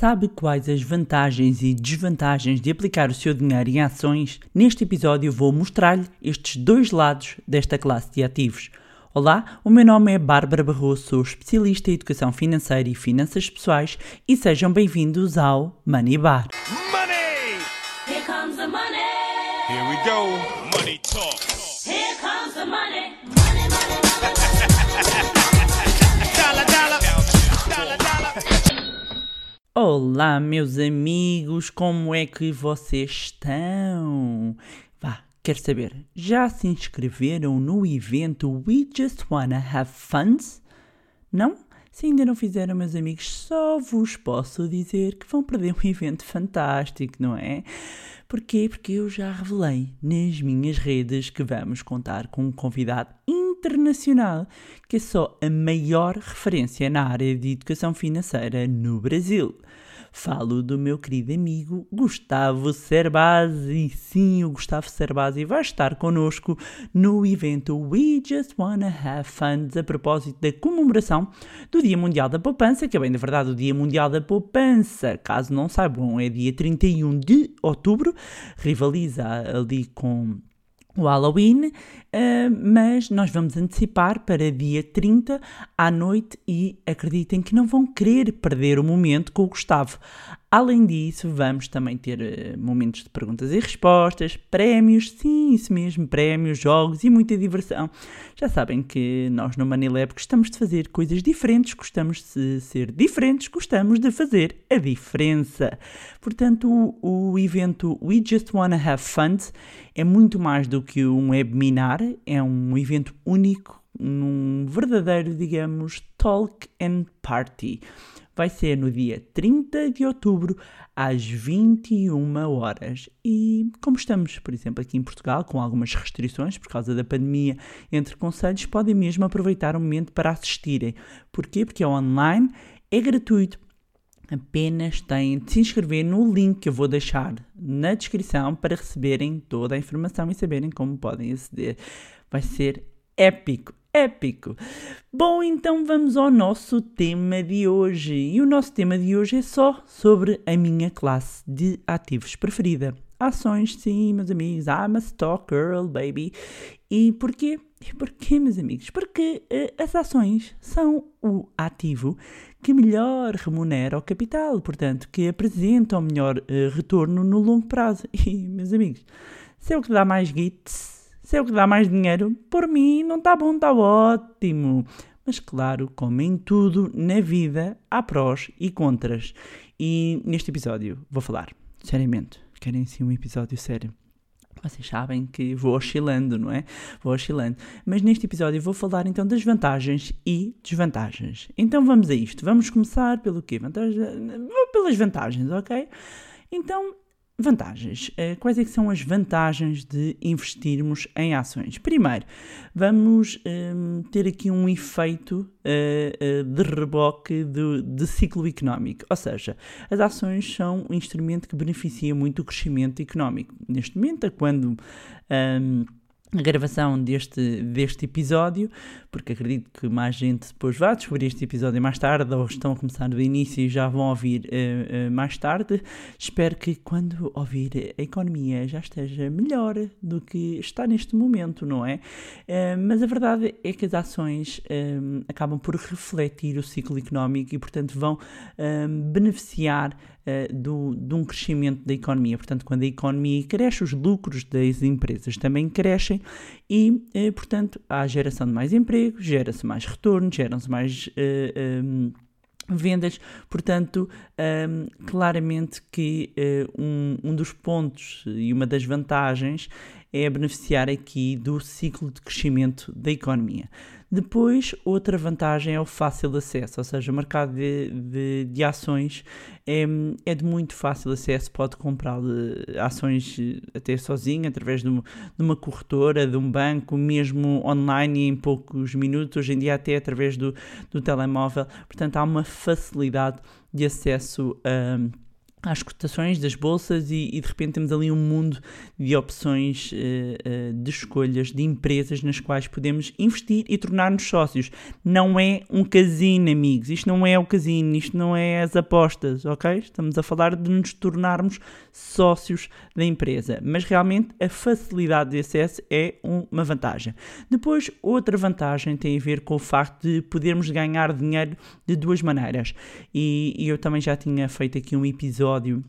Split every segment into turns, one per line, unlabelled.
Sabe quais as vantagens e desvantagens de aplicar o seu dinheiro em ações? Neste episódio vou mostrar-lhe estes dois lados desta classe de ativos. Olá, o meu nome é Bárbara Barroso, sou especialista em educação financeira e finanças pessoais e sejam bem-vindos ao Money Bar.
Money!
Here comes the money.
Here we go. Money talk.
Olá, meus amigos, como é que vocês estão? Vá, quero saber, já se inscreveram no evento We Just Wanna Have Funds? Não? Se ainda não fizeram, meus amigos, só vos posso dizer que vão perder um evento fantástico, não é? Porquê? Porque eu já revelei nas minhas redes que vamos contar com um convidado internacional que é só a maior referência na área de educação financeira no Brasil. Falo do meu querido amigo Gustavo Cerbasi. Sim, o Gustavo Cerbasi vai estar connosco no evento We Just Wanna Have Funds a propósito da comemoração do Dia Mundial da Poupança, que é bem de verdade o Dia Mundial da Poupança. Caso não saibam, é dia 31 de outubro, rivaliza ali com o Halloween, eh, mas nós vamos antecipar para dia 30 à noite e acreditem que não vão querer perder o momento com o Gustavo. Além disso, vamos também ter eh, momentos de perguntas e respostas, prémios, sim, isso mesmo, prémios, jogos e muita diversão. Já sabem que nós no Manilab gostamos de fazer coisas diferentes, gostamos de ser diferentes, gostamos de fazer a diferença. Portanto, o, o evento We Just Wanna Have Fun é muito mais do que um webinar, é um evento único, num verdadeiro, digamos, talk and party. Vai ser no dia 30 de outubro, às 21 horas. E como estamos, por exemplo, aqui em Portugal, com algumas restrições por causa da pandemia entre conselhos, podem mesmo aproveitar o momento para assistirem. Porquê? Porque é online, é gratuito. Apenas têm de se inscrever no link que eu vou deixar na descrição para receberem toda a informação e saberem como podem aceder. Vai ser épico, épico. Bom, então vamos ao nosso tema de hoje. E o nosso tema de hoje é só sobre a minha classe de ativos preferida. Ações, sim, meus amigos. I'm a stock girl, baby. E porquê? E porquê, meus amigos? Porque eh, as ações são o ativo que melhor remunera o capital, portanto, que apresenta o melhor eh, retorno no longo prazo. E, meus amigos, se é o que dá mais gits, se é o que dá mais dinheiro, por mim não está bom, está ótimo. Mas claro, como em tudo na vida, há prós e contras. E neste episódio vou falar, seriamente, querem sim um episódio sério. Vocês sabem que vou oscilando, não é? Vou oscilando. Mas neste episódio vou falar então das vantagens e desvantagens. Então vamos a isto. Vamos começar pelo quê? Vantagens... Pelas vantagens, ok? Então, vantagens. Eh, Quais é são as vantagens de investirmos em ações? Primeiro, vamos hum, ter aqui um efeito eh, eh, de reboque do- de ciclo económico. Ou seja, as ações são um instrumento que beneficia muito o crescimento económico. Neste momento, é quando hum, a gravação deste, deste episódio, porque acredito que mais gente depois vai descobrir este episódio mais tarde, ou estão a começar do início e já vão ouvir eh, eh, mais tarde. Espero que quando ouvir a economia já esteja melhor do que está neste momento, não é? Eh, mas a verdade é que as ações eh, acabam por refletir o ciclo económico e, portanto, vão eh, beneficiar eh, do, de um crescimento da economia. Portanto, quando a economia cresce, os lucros das empresas também crescem e, eh, portanto, há geração de mais emprego, gera-se mais retorno, geram-se mais. eh, vendas, portanto, hum, claramente que um, um dos pontos e uma das vantagens é beneficiar aqui do ciclo de crescimento da economia. Depois, outra vantagem é o fácil acesso, ou seja, o mercado de, de, de ações é, é de muito fácil acesso, pode comprar eh, ações eh, até sozinho, através de uma, de uma corretora, de um banco, mesmo online em poucos minutos, hoje em dia até através do, do telemóvel, portanto há uma facilidade de acesso a às cotações das bolsas e, e, de repente temos ali um mundo de opções uh, uh, de escolhas de empresas nas quais podemos investir e tornar-nos sócios. Não é um casino, amigos. Isto não é o casino, isto não é as apostas, ok? Estamos a falar de nos tornarmos sócios da empresa. Mas realmente a facilidade de acesso é uma vantagem. Depois, outra vantagem tem a ver com o facto de podermos ganhar dinheiro de duas maneiras. E, e eu também já tinha feito aqui um episódio episódio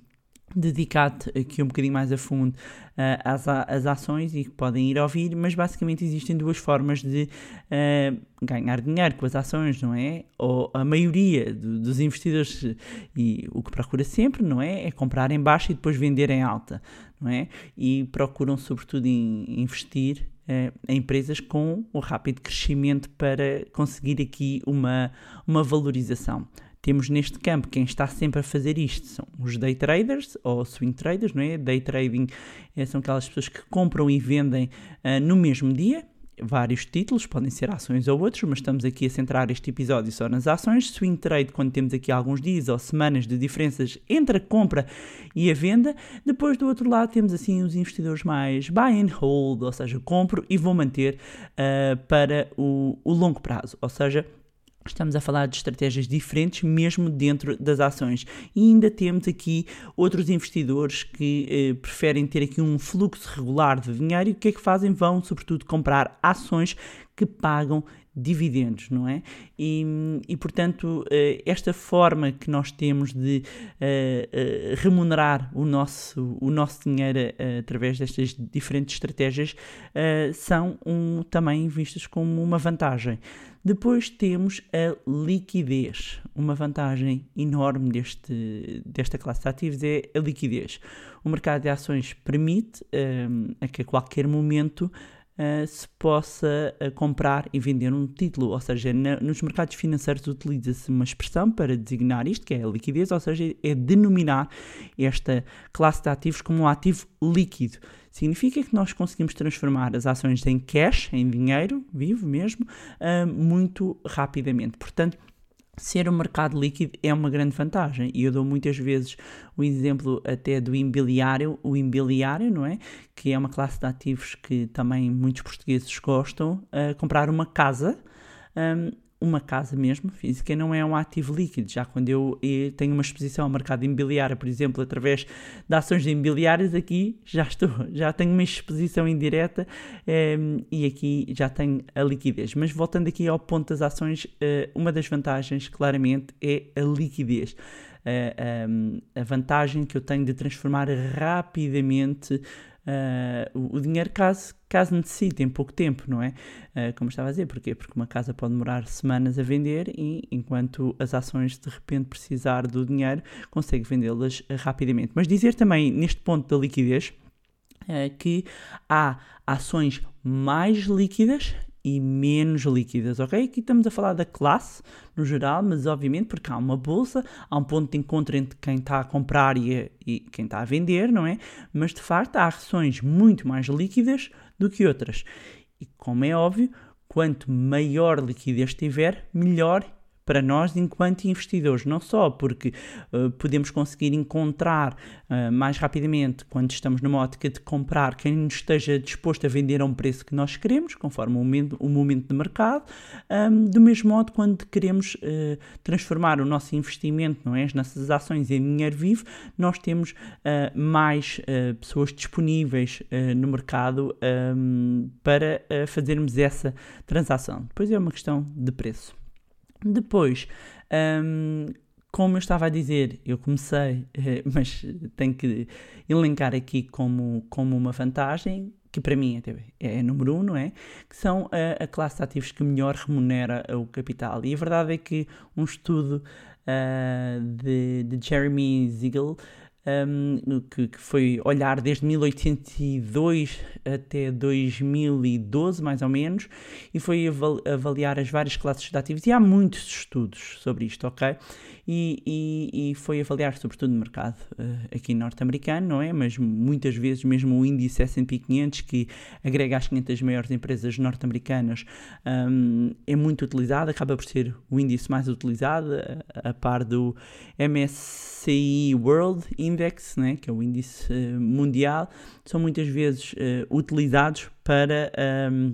dedicado aqui um bocadinho mais a fundo uh, às, às ações e que podem ir ouvir, mas basicamente existem duas formas de uh, ganhar dinheiro com as ações, não é? Ou a maioria do, dos investidores, e o que procura sempre, não é? É comprar em baixa e depois vender em alta, não é? E procuram sobretudo em, investir uh, em empresas com um rápido crescimento para conseguir aqui uma, uma valorização temos neste campo quem está sempre a fazer isto são os day traders ou swing traders, não é? Day trading é, são aquelas pessoas que compram e vendem uh, no mesmo dia, vários títulos, podem ser ações ou outros, mas estamos aqui a centrar este episódio só nas ações. Swing trade, quando temos aqui alguns dias ou semanas de diferenças entre a compra e a venda. Depois, do outro lado, temos assim os investidores mais buy and hold, ou seja, compro e vou manter uh, para o, o longo prazo, ou seja, Estamos a falar de estratégias diferentes, mesmo dentro das ações. E ainda temos aqui outros investidores que eh, preferem ter aqui um fluxo regular de dinheiro e o que é que fazem? Vão, sobretudo, comprar ações que pagam dividendos, não é? E, e portanto, eh, esta forma que nós temos de uh, uh, remunerar o nosso, o nosso dinheiro através destas diferentes estratégias são um, também vistas como uma vantagem. Depois temos a liquidez. Uma vantagem enorme deste, desta classe de ativos é a liquidez. O mercado de ações permite a que a qualquer momento uh, se possa uh, comprar e vender um título, ou seja, na, nos mercados financeiros utiliza-se uma expressão para designar isto, que é a liquidez, ou seja, é denominar esta classe de ativos como um ativo líquido. Significa que nós conseguimos transformar as ações em cash, em dinheiro vivo mesmo, uh, muito rapidamente. Portanto, ser um mercado líquido é uma grande vantagem. E eu dou muitas vezes o exemplo até do imobiliário, o imobiliário, não é? Que é uma classe de ativos que também muitos portugueses gostam, a comprar uma casa. Um, uma casa mesmo física não é um ativo líquido. Já quando eu, eu tenho uma exposição ao mercado imobiliário, por exemplo, através de ações imobiliárias, aqui já estou, já tenho uma exposição indireta um, e aqui já tenho a liquidez. Mas voltando aqui ao ponto das ações, uh, uma das vantagens claramente é a liquidez. Uh, um, a vantagem que eu tenho de transformar rapidamente uh, o, dinheiro caso, caso necessite, em pouco tempo, não é? Uh, como estava a dizer, porquê? Porque uma casa pode demorar semanas a vender e enquanto as ações de repente precisar do dinheiro, consegue vendê-las rapidamente. Mas dizer também, neste ponto da liquidez, que há ações mais líquidas e menos líquidas, ok? Aqui estamos a falar da classe no geral, mas obviamente porque há uma bolsa, há um ponto de encontro entre quem está a comprar e, e quem está a vender, não é? Mas de facto há ações muito mais líquidas do que outras. E como é óbvio, quanto maior liquidez tiver, melhor para nós enquanto investidores, não só porque uh, podemos conseguir encontrar uh, mais rapidamente quando estamos numa ótica de comprar quem nos esteja disposto a vender a um preço que nós queremos, conforme o momento, o momento de mercado, um, do mesmo modo quando queremos uh, transformar o nosso investimento, não é, as nossas ações em dinheiro vivo, nós temos mais pessoas disponíveis no mercado um, para fazermos essa transação. Depois é uma questão de preço. Depois, um, como eu estava a dizer, eu comecei, eh, mas tenho que elencar aqui como, como uma vantagem, que para mim até é, é número um, não é? Que são a, a, classe de ativos que melhor remunera o capital. E a verdade é que um estudo uh, de, de Jeremy Ziegel um, que, que foi olhar desde 1802 até 2012, mais ou menos, e foi aval- avaliar as várias classes de ativos. E há muitos estudos sobre isto, ok? E, e- e foi avaliar sobretudo o mercado eh, aqui norte-americano, não é? Mas muitas vezes mesmo o índice S&P 500, que agrega as 500 maiores empresas norte-americanas, um, é muito utilizado, acaba por ser o índice mais utilizado, a, a par do MSCI World Index, né, que é o índice eh, mundial, são muitas vezes eh, utilizados para um,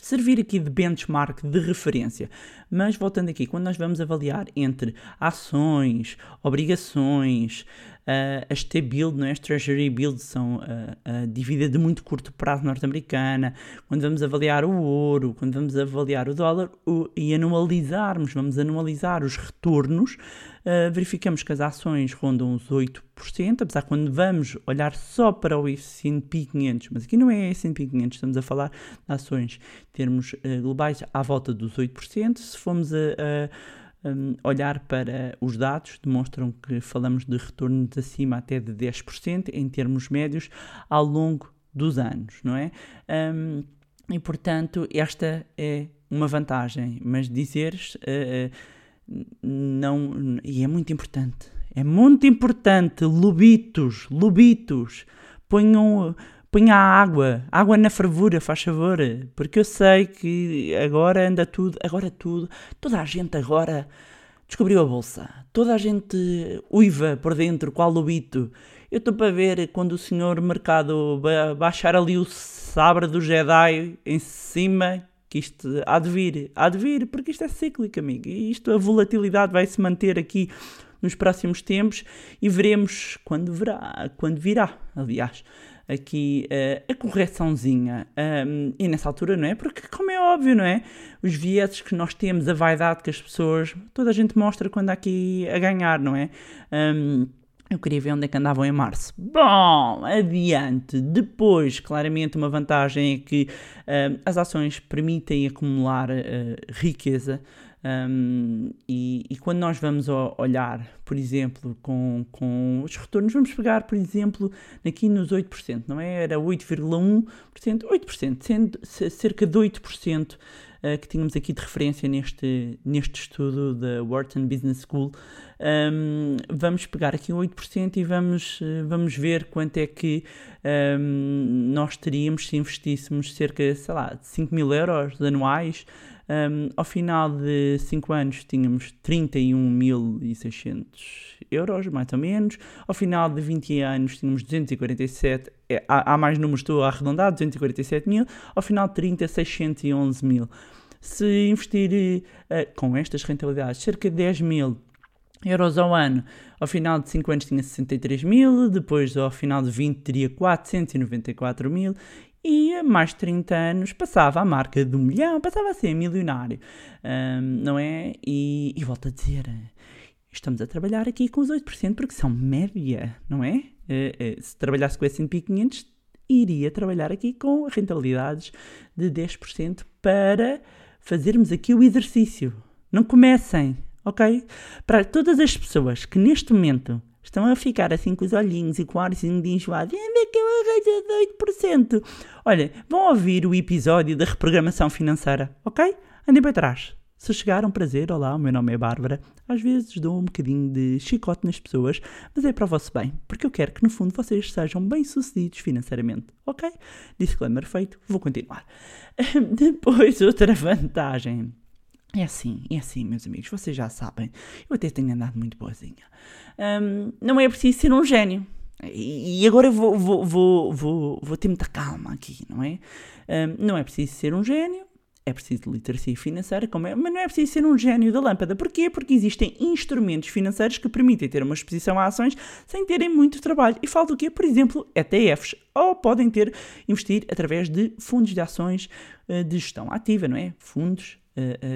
servir aqui de benchmark, de referência. Mas voltando aqui, quando nós vamos avaliar entre ações, obrigações, uh, as T-Bill, não é? as Treasury Bills são a, a dívida de muito curto prazo norte-americana, quando vamos avaliar o ouro, quando vamos avaliar o dólar o, e anualizarmos, vamos anualizar os retornos, uh, verificamos que as ações rondam os 8%, apesar que quando vamos olhar só para o S&P 500, mas aqui não é S&P 500, estamos a falar de ações em termos uh, globais à volta dos 8%, se formos a, a um, olhar para os dados, demonstram que falamos de retornos acima até de 10% em termos médios ao longo dos anos, não é? Um, e portanto, esta é uma vantagem, mas dizeres uh, não. E é muito importante. É muito importante, lobitos, lobitos, ponham Põe a água, água na fervura, faz favor, porque eu sei que agora anda tudo, agora tudo, toda a gente agora descobriu a bolsa, toda a gente uiva por dentro, qual lobito. Eu estou para ver quando o senhor mercado baixar ali o sabre do Jedi em cima, que isto há de vir, há de vir, porque isto é cíclico, amigo, e isto, a volatilidade vai se manter aqui nos próximos tempos e veremos quando virá, quando virá, aliás aqui uh, a correçãozinha. Um, e nessa altura, não é? Porque, como é óbvio, não é? Os vieses que nós temos, a vaidade que as pessoas, toda a gente mostra quando há aqui a ganhar, não é? Um, eu queria ver onde é que andavam em março. Bom, adiante. Depois, claramente, uma vantagem é que uh, as ações permitem acumular uh, riqueza. Um, e, e, quando nós vamos olhar, por exemplo, com, com os retornos, vamos pegar, por exemplo, aqui nos 8%, não é? Era 8,1%, 8%, sendo cerca de 8% uh, que tínhamos aqui de referência neste, neste estudo da Wharton Business School. Um, vamos pegar aqui 8% e vamos, vamos ver quanto é que um, nós teríamos se investíssemos cerca, sei lá, de 5 mil euros anuais. Um, ao final de 5 anos tínhamos 31.600 euros, mais ou menos. Ao final de 20 anos tínhamos 247, é, há, há, mais números, estou a arredondar, 247 mil. Ao final de 30, 611 mil. Se investir uh, com estas rentabilidades cerca de 10 mil euros ao ano, ao final de 5 anos tinha 63 mil, depois ao final de 20 teria 494 mil e a mais de 30 anos passava a marca do milhão, passava a ser milionário, um, não é? E, e volto a dizer, estamos a trabalhar aqui com os 8% porque são média, não é? Uh, uh, se trabalhasse com o S&P 500, iria trabalhar aqui com rentabilidades de 10% para fazermos aqui o exercício. Não comecem, ok? Para todas as pessoas que neste momento estão a ficar assim com os olhinhos e com o arzinho de enjoado. Onde é que eu arranjo 8%? Olha, vão ouvir o episódio da reprogramação financeira, ok? Andem para trás. Se chegaram, prazer, olá, o meu nome é Bárbara. Às vezes dou um bocadinho de chicote nas pessoas, mas é para o vosso bem, porque eu quero que no fundo vocês sejam bem-sucedidos financeiramente, ok? Disclaimer feito, vou continuar. Depois, outra vantagem. É assim, é assim, meus amigos, vocês já sabem. Eu até tenho andado muito boazinha. Um, não é preciso ser um gênio. E agora vou, vou, vou, vou, vou ter muita calma aqui, não é? Um, não é preciso ser um gênio, é preciso literacia financeira, como é, mas não é preciso ser um gênio da lâmpada. Porquê? Porque existem instrumentos financeiros que permitem ter uma exposição a ações sem terem muito trabalho. E falo do quê? Por exemplo, ETFs. Ou podem ter, investir através de fundos de ações uh, de gestão ativa, não é? Fundos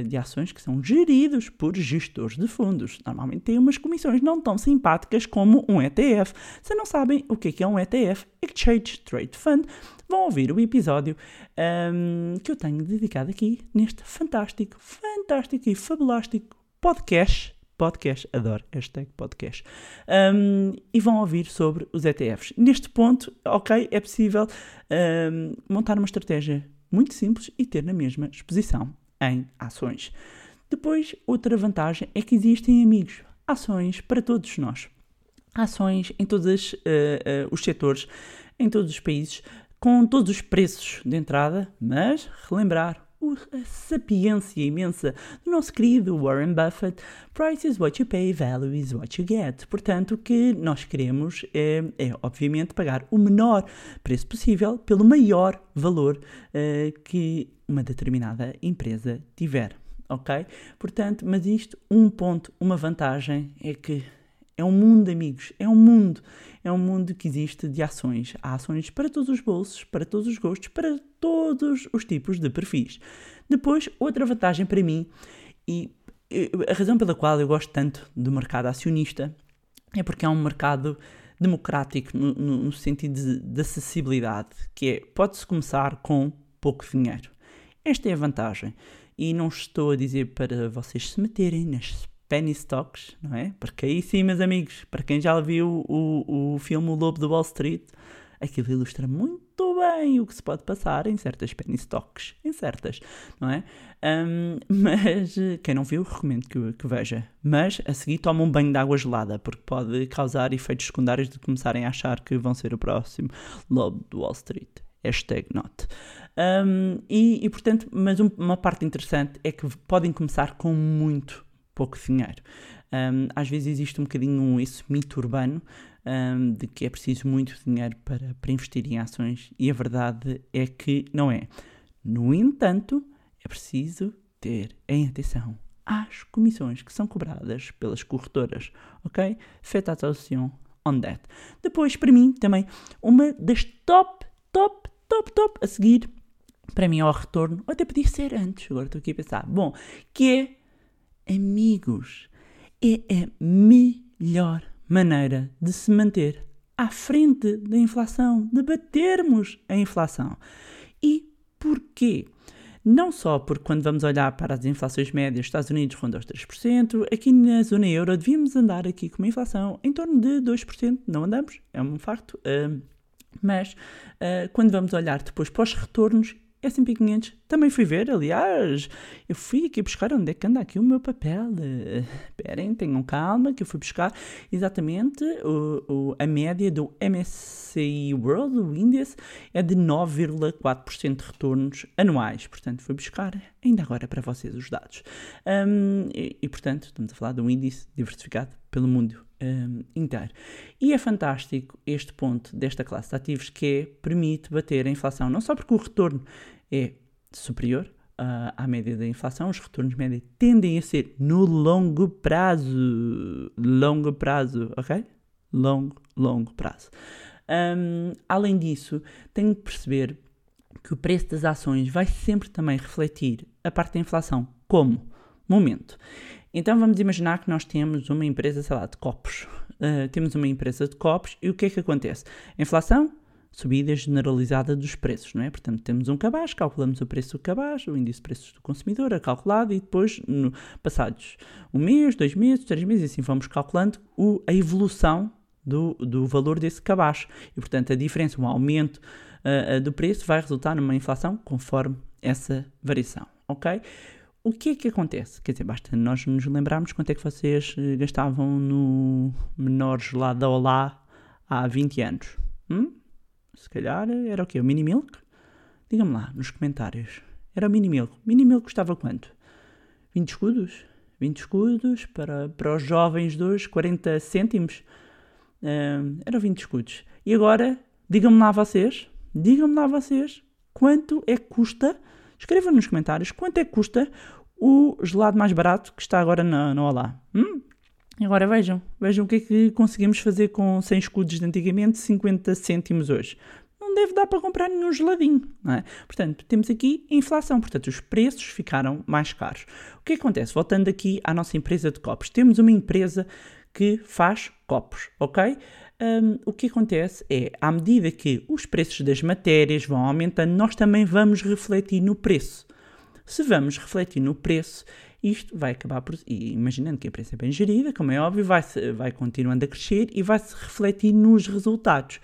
de ações que são geridos por gestores de fundos. Normalmente têm umas comissões não tão simpáticas como um ETF. Se não sabem o que é um ETF, Exchange Trade Fund, vão ouvir o episódio um, que eu tenho dedicado aqui neste fantástico, fantástico e fabulástico podcast podcast. Adoro hashtag podcast. Um, e vão ouvir sobre os ETFs. Neste ponto, ok, é possível um, montar uma estratégia muito simples e ter na mesma exposição em ações. Depois, outra vantagem é que existem amigos, ações para todos nós. Ações em todos uh, uh, os setores, em todos os países, com todos os preços de entrada, mas relembrar a sapiência imensa do nosso querido Warren Buffett, price is what you pay, value is what you get. Portanto, o que nós queremos é, é, obviamente, pagar o menor preço possível pelo maior valor eh, que uma determinada empresa tiver. Ok? Portanto, mas isto, um ponto, uma vantagem é que é um mundo, amigos, é um mundo. É um mundo que existe de ações. Há ações para todos os bolsos, para todos os gostos, para todos os tipos de perfis. Depois, outra vantagem para mim, e a razão pela qual eu gosto tanto do mercado acionista é porque é um mercado democrático no, no- no sentido de, de acessibilidade, que é, pode-se começar com pouco dinheiro. Esta é a vantagem. E não estou a dizer para vocês se meterem nas penny stocks, não é? Porque aí sim, meus amigos, para quem já viu o, o filme O Lobo de Wall Street, aquilo ilustra muito bem o que se pode passar em certas penny stocks, em certas, não é? Ahm, mas quem não viu, recomendo que, que veja. Mas a seguir toma um banho de água gelada, porque pode causar efeitos secundários de começarem a achar que vão ser o próximo Lobo de Wall Street. Hashtag not. Um, e, e, portanto, mas um- uma parte interessante é que podem começar com muito pouco dinheiro. Um, às vezes existe um bocadinho esse mito urbano um, de que é preciso muito dinheiro para, para investir em ações e a verdade é que não é. No entanto, é preciso ter em atenção às comissões que são cobradas pelas corretoras, ok? Faites attention on that. Depois, para mim, também, uma das top, top, top, top a seguir, para mim, ao retorno, ou até podia ser antes, agora estou aqui a pensar, bom, que é amigos. É a melhor maneira de se manter à frente da inflação, de batermos a inflação. E porquê? Não só porque quando vamos olhar para as inflações médias, Estados Unidos ronda os 3%, aqui na zona euro devíamos andar aqui com uma inflação em torno de 2%, não andamos, é um facto, ah, mas ah, quando vamos olhar depois para os retornos, S&P 500 também fui ver, aliás, eu fui aqui buscar onde é que anda aqui o meu papel. Eh, Esperem, tenham calma, que eu fui buscar exatamente o, o- a média do MSCI World, o índice, é de 9,4% de retornos anuais. Portanto, fui buscar ainda agora para vocês os dados. Hum, e, e, portanto, estamos a falar de um índice diversificado pelo mundo hum, inteiro. E é fantástico este ponto desta classe de ativos que é, permite bater a inflação, não só porque o retorno é superior ah, à média da inflação, os retornos médios tendem a ser no longo prazo. Longo prazo, ok? Longo, longo prazo. Hum, além disso, tenho que perceber que o preço das ações vai sempre também refletir a parte da inflação. Como? Momento. Então vamos imaginar que nós temos uma empresa, sei lá, de copos. Uh, temos uma empresa de copos e o que é que acontece? A inflação, subida generalizada dos preços, não é? Portanto, temos um cabaz, calculamos o preço do cabaz, o índice de preços do consumidor é calculado e depois, no, passados um mês, dois meses, três meses, assim vamos calculando o- a evolução do, do valor desse cabaz. E, portanto, a diferença, o aumento ah, do preço vai resultar numa inflação conforme essa variação, ok? O que é que acontece? Quer dizer, basta nós nos lembrarmos quanto é que vocês eh, gastavam no menor gelado da Olá há 20 anos. Hum? Se calhar era o quê? O Mini Milk? Digam-me lá nos comentários. Era o Mini Milk. Mini Milk custava quanto? 20 escudos? 20 escudos para, para os jovens de hoje, 40 cêntimos? Ahm, eram 20 escudos. E agora, digam-me lá vocês, digam-me lá vocês, quanto é que custa, escrevam nos comentários, quanto é que custa o gelado mais barato que está agora na, na Olá. Hum? Agora vejam, vejam o que é que conseguimos fazer com 100 escudos de antigamente, 50 cêntimos hoje. Não deve dar para comprar nenhum geladinho, não é? Portanto, temos aqui inflação, portanto, os preços ficaram mais caros. O que acontece? Voltando aqui à nossa empresa de copos. Temos uma empresa que faz copos, ok? Hum, o que acontece é, à medida que os preços das matérias vão aumentando, nós também vamos refletir no preço. Se vamos refletir no preço, isto vai acabar por. E imaginando que a empresa é bem gerida, como é óbvio, vai, vai continuando a crescer e vai se refletir nos resultados.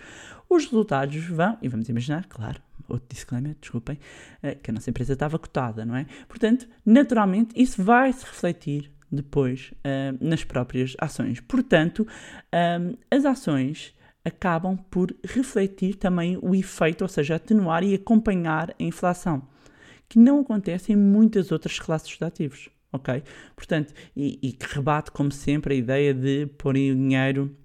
Os resultados vão, e vamos imaginar, claro, outro disclaimer, desculpem, eh, que a nossa empresa estava cotada, não é? Portanto, naturalmente, isso vai se refletir depois eh, nas próprias ações. Portanto, eh, as ações acabam por refletir também o efeito, ou seja, atenuar e acompanhar a inflação, que não acontece em muitas outras classes de ativos, ok? Portanto, e, e que rebate, como sempre, a ideia de porem o dinheiro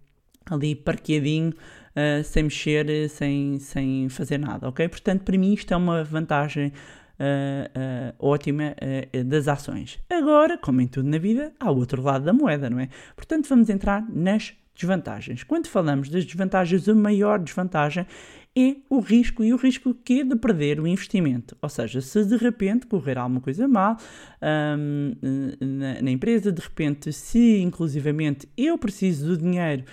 ali parqueadinho, uh, sem mexer, sem, sem fazer nada, ok? Portanto, para mim isto é uma vantagem Uh, uh, ótima das ações. Agora, como em tudo na vida, há o outro lado da moeda, não é? Portanto, vamos entrar nas desvantagens. Quando falamos das desvantagens, a maior desvantagem é o risco. E o risco que é de perder o investimento. Ou seja, se de repente correr alguma coisa mal um, na, na, empresa, de repente, se inclusivamente eu preciso do dinheiro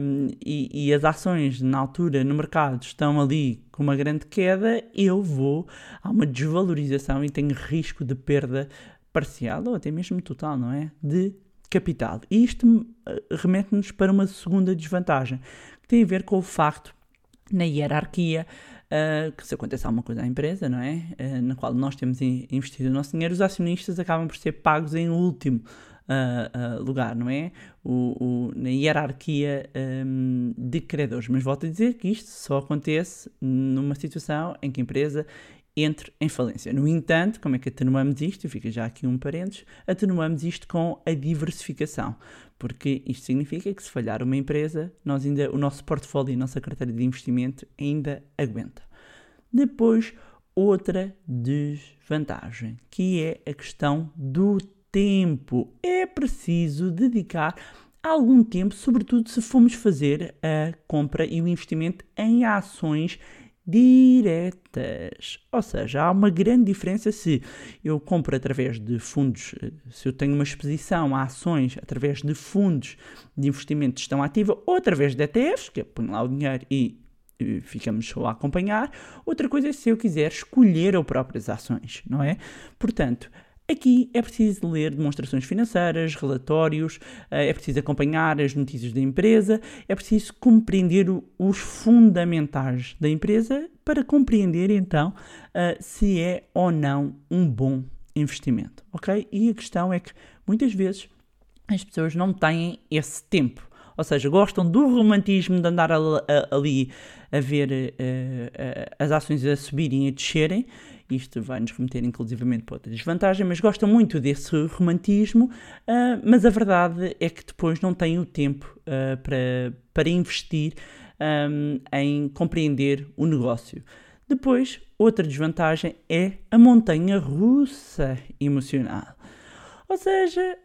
um, e, e as ações na altura no mercado estão ali com uma grande queda, eu vou a uma desvalorização e tenho risco de perda parcial ou até mesmo total, não é? De capital. E isto eh, remete-nos para uma segunda desvantagem, que tem a ver com o facto, na hierarquia, uh, que se acontece alguma coisa à empresa, não é? Uh, na qual nós temos investido o nosso dinheiro, os acionistas acabam por ser pagos em último. Uh, lugar, não é? O, o na hierarquia um, de credores. Mas volto a dizer que isto só acontece numa situação em que a empresa entre em falência. No entanto, como é que atenuamos isto? Fica já aqui um parênteses. Atenuamos isto com a diversificação, porque isto significa que se falhar uma empresa, nós ainda, o nosso portfólio e a nossa carteira de investimento ainda aguenta. Depois, outra desvantagem, que é a questão do tempo. É preciso dedicar algum tempo, sobretudo se formos fazer a compra e o investimento em ações diretas. Ou seja, há uma grande diferença se eu compro através de fundos, se eu tenho uma exposição a ações através de fundos de investimento de gestão ativa ou através de ETFs, que é põe lá o dinheiro e ficamos só a acompanhar. Outra coisa é se eu quiser escolher as próprias ações, não é? Portanto, Aqui é preciso ler demonstrações financeiras, relatórios, eh, é preciso acompanhar as notícias da empresa, é preciso compreender os fundamentais da empresa para compreender então eh, se é ou não um bom investimento, ok? E a questão é que muitas vezes as pessoas não têm esse tempo. Ou seja, gostam do romantismo de andar ali a ver as ações a subirem e a descerem isto vai nos remeter inclusivamente para outra desvantagem, mas gostam muito desse romantismo, uh, mas a verdade é que depois não têm o tempo uh, para, para investir um, em compreender o negócio. Depois, outra desvantagem é a montanha russa emocional. Ou seja,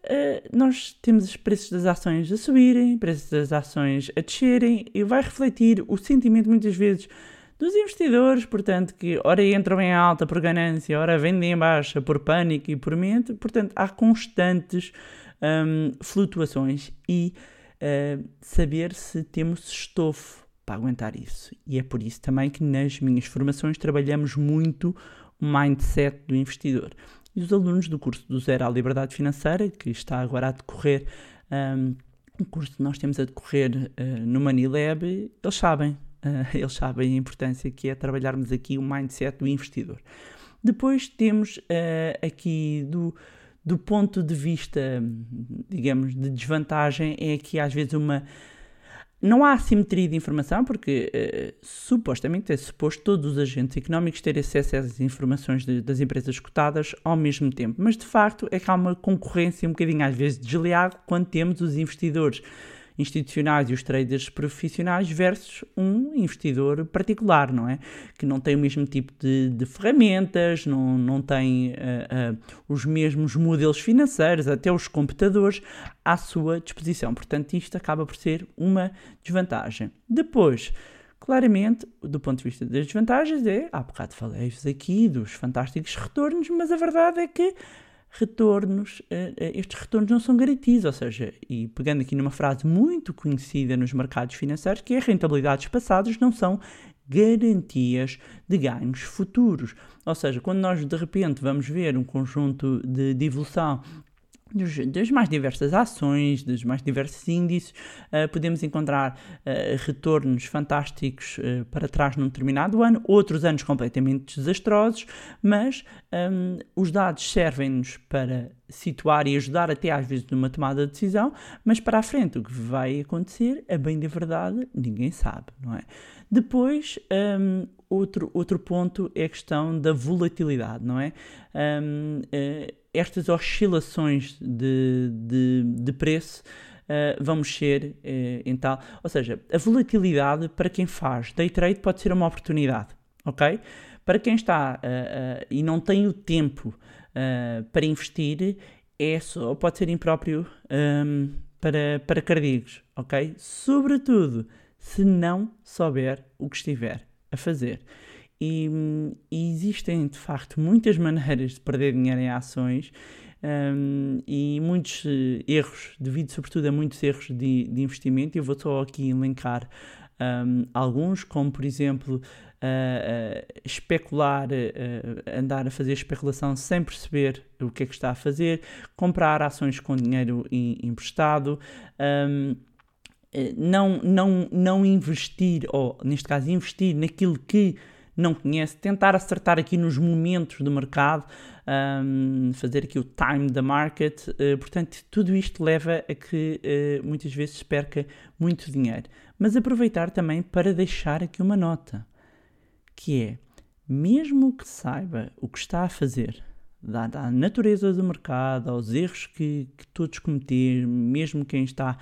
nós temos os preços das ações a subirem, preços das ações a descerem, e vai refletir o sentimento muitas vezes dos investidores, portanto, que ora entram em alta por ganância, ora vendem em baixa por pânico e por mente, portanto, há constantes um, flutuações e uh, saber se temos estofo para aguentar isso. E é por isso também que nas minhas formações trabalhamos muito o mindset do investidor. E os alunos do curso do Zero à Liberdade Financeira, que está agora a decorrer, um, um curso que nós temos a decorrer uh, no Manilab, eles sabem uh, eles sabem a importância que é trabalharmos aqui o mindset do investidor. Depois temos uh, aqui do, do ponto de vista, digamos, de desvantagem, é que às vezes uma. Não há assimetria de informação, porque uh, supostamente é suposto todos os agentes económicos terem acesso às informações de, das empresas cotadas ao mesmo tempo. Mas de facto é que há uma concorrência um bocadinho às vezes desleal quando temos os investidores institucionais e os traders profissionais versus um investidor particular, não é? Que não tem o mesmo tipo de, de ferramentas, não, não tem uh, uh, os mesmos modelos financeiros, até os computadores à sua disposição. Portanto, isto acaba por ser uma desvantagem. Depois, Claramente, do ponto de vista das desvantagens, é, há bocado falei-vos aqui dos fantásticos retornos, mas a verdade é que retornos, eh, eh, estes retornos não são garantidos, ou seja, e pegando aqui numa frase muito conhecida nos mercados financeiros, que é rentabilidades passadas não são garantias de ganhos futuros. Ou seja, quando nós de repente vamos ver um conjunto de, de evolução dos, das mais diversas ações, dos mais diversos índices, uh, podemos encontrar uh, retornos fantásticos uh, para trás num determinado ano, outros anos completamente desastrosos, mas um, os dados servem-nos para situar e ajudar até às vezes numa tomada de decisão, mas para a frente o que vai acontecer, a bem da verdade, ninguém sabe, não é? Depois, um, outro, outro ponto é a questão da volatilidade, não é? Um, uh, estas oscilações de, de, de preço uh, vão mexer uh, em tal. Ou seja, a volatilidade para quem faz day trade pode ser uma oportunidade, ok? Para quem está e não tem o tempo para investir, é só, pode ser impróprio um, para, para cardíacos, ok? Sobretudo se não souber o que estiver a fazer. E, e existem de facto muitas maneiras de perder dinheiro em ações um, e muitos uh, erros, devido sobretudo a muitos erros de, de investimento. Eu vou só aqui elencar um, alguns, como por exemplo. Uh, uh, especular, uh, andar a fazer especulação sem perceber o que é que está a fazer, comprar ações com dinheiro emprestado, um, eh, não, não, não investir, ou neste caso investir naquilo que não conhece, tentar acertar aqui nos momentos do mercado, um, fazer aqui o time da market, uh, portanto, tudo isto leva a que uh, muitas vezes perca muito dinheiro. Mas aproveitar também para deixar aqui uma nota, que é, mesmo que saiba o que está a fazer, dada a natureza do mercado, aos erros que, que todos cometeram, mesmo quem está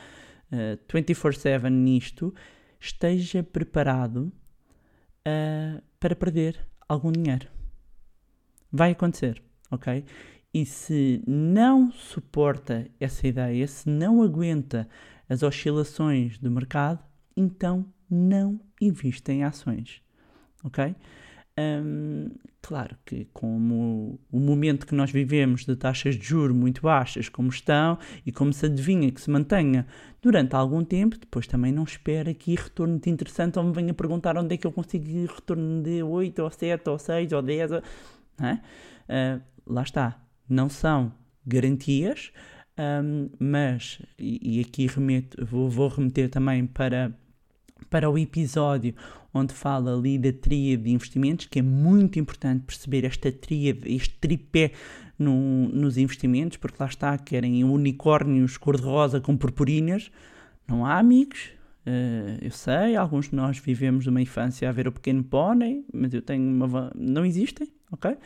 24-7 uh, nisto, esteja preparado uh, para perder algum dinheiro. Vai acontecer, ok? E se não suporta essa ideia, se não aguenta as oscilações do mercado, então não invista em ações, ok? Um, claro que como o momento que nós vivemos de taxas de juros muito baixas como estão e como se adivinha que se mantenha durante algum tempo, depois também não espera aqui retorno de interessante ou me venha perguntar onde é que eu consigo retorno de 8 ou 7 ou 6 ou 10 é? uh, lá está, não são garantias um, mas, e, e aqui remeto, vou, vou remeter também para para o episódio onde fala ali da tríade de investimentos, que é muito importante perceber esta tríade, este tripé no, nos investimentos, porque lá está, querem unicórnios cor-de-rosa com purpurinas, não há amigos, Uh, eu sei, alguns de nós vivemos uma infância a ver o pequeno pônei, mas eu tenho uma. não existem, ok? Uh,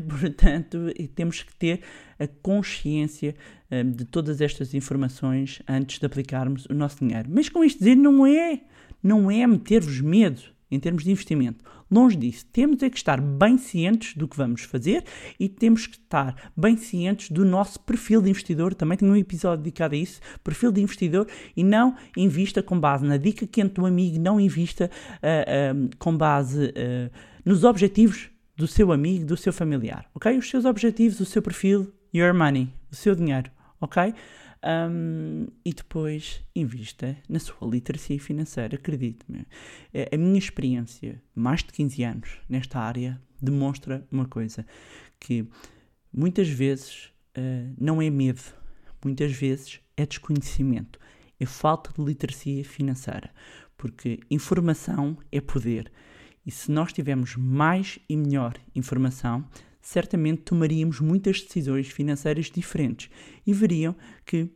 portanto, temos que ter a consciência uh, de todas estas informações antes de aplicarmos o nosso dinheiro. Mas com isto dizer, não é não é meter-vos medo em termos de investimento. Longe disso. Temos é que estar bem cientes do que vamos fazer e temos que estar bem cientes do nosso perfil de investidor. Também tenho um episódio dedicado a isso. Perfil de investidor e não invista com base na dica quente do amigo, não invista uh, uh, com base uh, nos objetivos do seu amigo, do seu familiar. Ok? Os seus objetivos, o seu perfil, your money, o seu dinheiro. Ok? Um, e depois invista na sua literacia financeira, acredite-me. A minha experiência, mais de 15 anos nesta área, demonstra uma coisa: que muitas vezes uh, não é medo, muitas vezes é desconhecimento, é falta de literacia financeira, porque informação é poder. E se nós tivermos mais e melhor informação, certamente tomaríamos muitas decisões financeiras diferentes e veriam que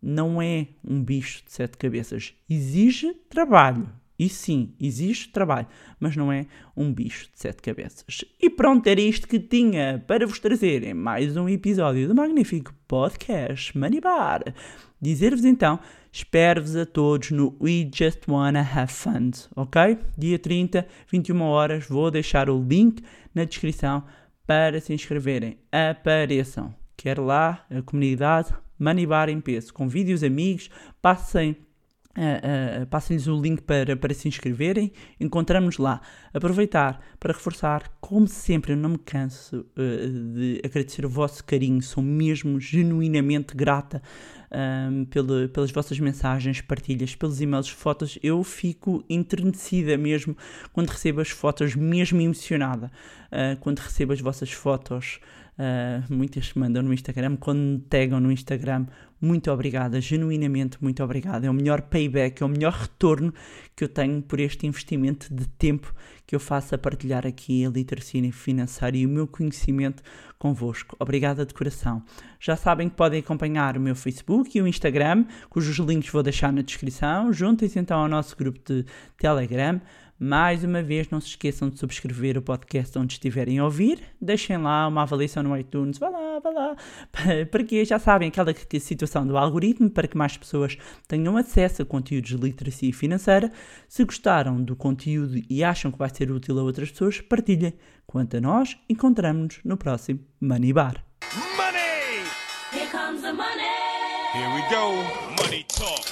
não é um bicho de sete cabeças. Exige trabalho. E sim, existe trabalho, mas não é um bicho de sete cabeças. E pronto, era isto que tinha para vos trazer em mais um episódio do magnífico podcast Money Bar. Dizer-vos então, espero-vos a todos no We Just Wanna Have Fun, ok? Dia 30, 21 horas, vou deixar o link na descrição para se inscreverem. Apareçam. Quer lá a comunidade Money Bar em peso, com vídeos amigos, passem Uh, uh, Passem-lhes o link para, para se inscreverem. Encontramos lá. Aproveitar para reforçar, como sempre, eu não me canso uh, de agradecer o vosso carinho. Sou mesmo genuinamente grata pela, pelas vossas mensagens, partilhas, pelos e-mails, fotos. Eu fico enternecida mesmo quando recebo as fotos, mesmo emocionada. quando recebo as vossas fotos. Uh, muitas que mandam no Instagram, quando me tagam no Instagram, muito obrigada, genuinamente muito obrigada. É o melhor payback, é o melhor retorno que eu tenho por este investimento de tempo que eu faço a partilhar aqui a literacia financeira e o meu conhecimento convosco. Obrigada de coração. Já sabem que podem acompanhar o meu Facebook e o Instagram, cujos links vou deixar na descrição. Juntem-se então ao nosso grupo de Telegram. Mais uma vez, não se esqueçam de subscrever o podcast onde estiverem a ouvir. Deixem lá uma avaliação no iTunes. Vá lá, vá lá. Porque já sabem aquela situação do algoritmo para que mais pessoas tenham acesso a conteúdos de literacia financeira. Se gostaram do conteúdo e acham que vai ser útil a outras pessoas, partilhem. Quanto a nós, encontramos-nos no próximo Money Bar.
Money!
Here comes the money.
Here we go. Money talk.